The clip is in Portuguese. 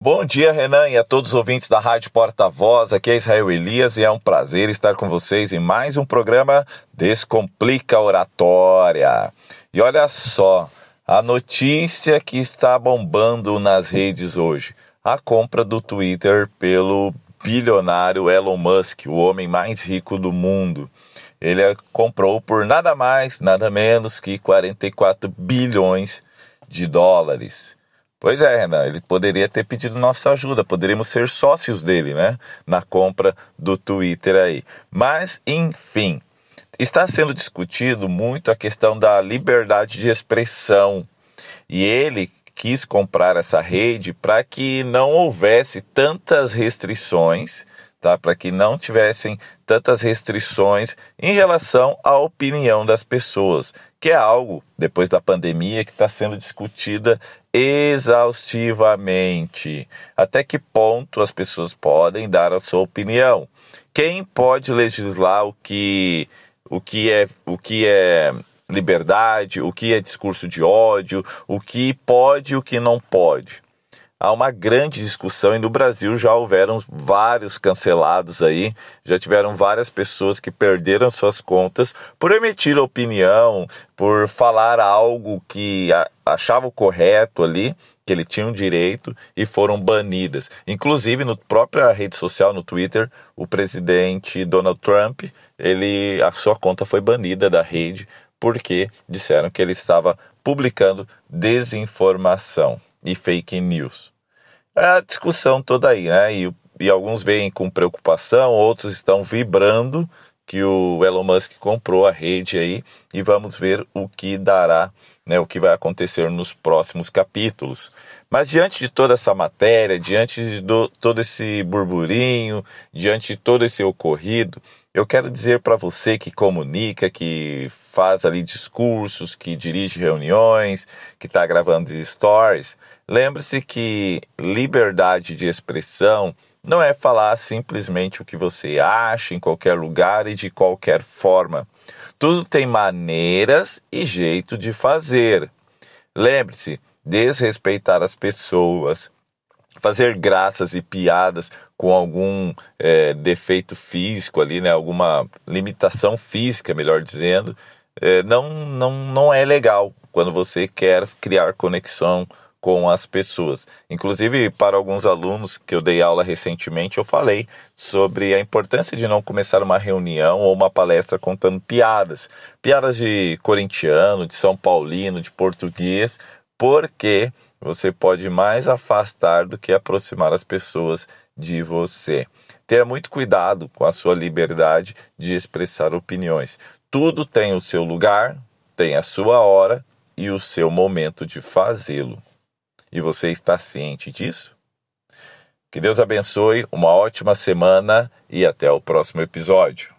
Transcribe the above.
Bom dia, Renan, e a todos os ouvintes da Rádio Porta-Voz. Aqui é Israel Elias e é um prazer estar com vocês em mais um programa Descomplica Oratória. E olha só, a notícia que está bombando nas redes hoje: a compra do Twitter pelo bilionário Elon Musk, o homem mais rico do mundo. Ele comprou por nada mais, nada menos que 44 bilhões de dólares. Pois é, Renan, ele poderia ter pedido nossa ajuda, poderíamos ser sócios dele, né? Na compra do Twitter aí. Mas, enfim, está sendo discutido muito a questão da liberdade de expressão. E ele quis comprar essa rede para que não houvesse tantas restrições tá? Para que não tivessem tantas restrições em relação à opinião das pessoas, que é algo depois da pandemia que está sendo discutida exaustivamente. Até que ponto as pessoas podem dar a sua opinião? Quem pode legislar o que o que é o que é liberdade, o que é discurso de ódio, o que pode e o que não pode? Há uma grande discussão e no Brasil já houveram vários cancelados aí, já tiveram várias pessoas que perderam suas contas por emitir opinião, por falar algo que achavam correto ali, que ele tinha um direito e foram banidas. Inclusive no própria rede social, no Twitter, o presidente Donald Trump, ele a sua conta foi banida da rede porque disseram que ele estava publicando desinformação e fake news. É a discussão toda aí, né? E, e alguns veem com preocupação, outros estão vibrando que o Elon Musk comprou a rede aí e vamos ver o que dará, né, o que vai acontecer nos próximos capítulos. Mas diante de toda essa matéria, diante de do, todo esse burburinho, diante de todo esse ocorrido, eu quero dizer para você que comunica, que faz ali discursos, que dirige reuniões, que está gravando stories, lembre-se que liberdade de expressão não é falar simplesmente o que você acha em qualquer lugar e de qualquer forma. Tudo tem maneiras e jeito de fazer. Lembre-se, desrespeitar as pessoas, fazer graças e piadas com algum é, defeito físico ali, né, alguma limitação física, melhor dizendo, é, não, não, não é legal quando você quer criar conexão com as pessoas. Inclusive, para alguns alunos que eu dei aula recentemente, eu falei sobre a importância de não começar uma reunião ou uma palestra contando piadas. Piadas de corintiano, de São Paulino, de português, porque você pode mais afastar do que aproximar as pessoas de você. Tenha muito cuidado com a sua liberdade de expressar opiniões. Tudo tem o seu lugar, tem a sua hora e o seu momento de fazê-lo. E você está ciente disso? Que Deus abençoe, uma ótima semana e até o próximo episódio.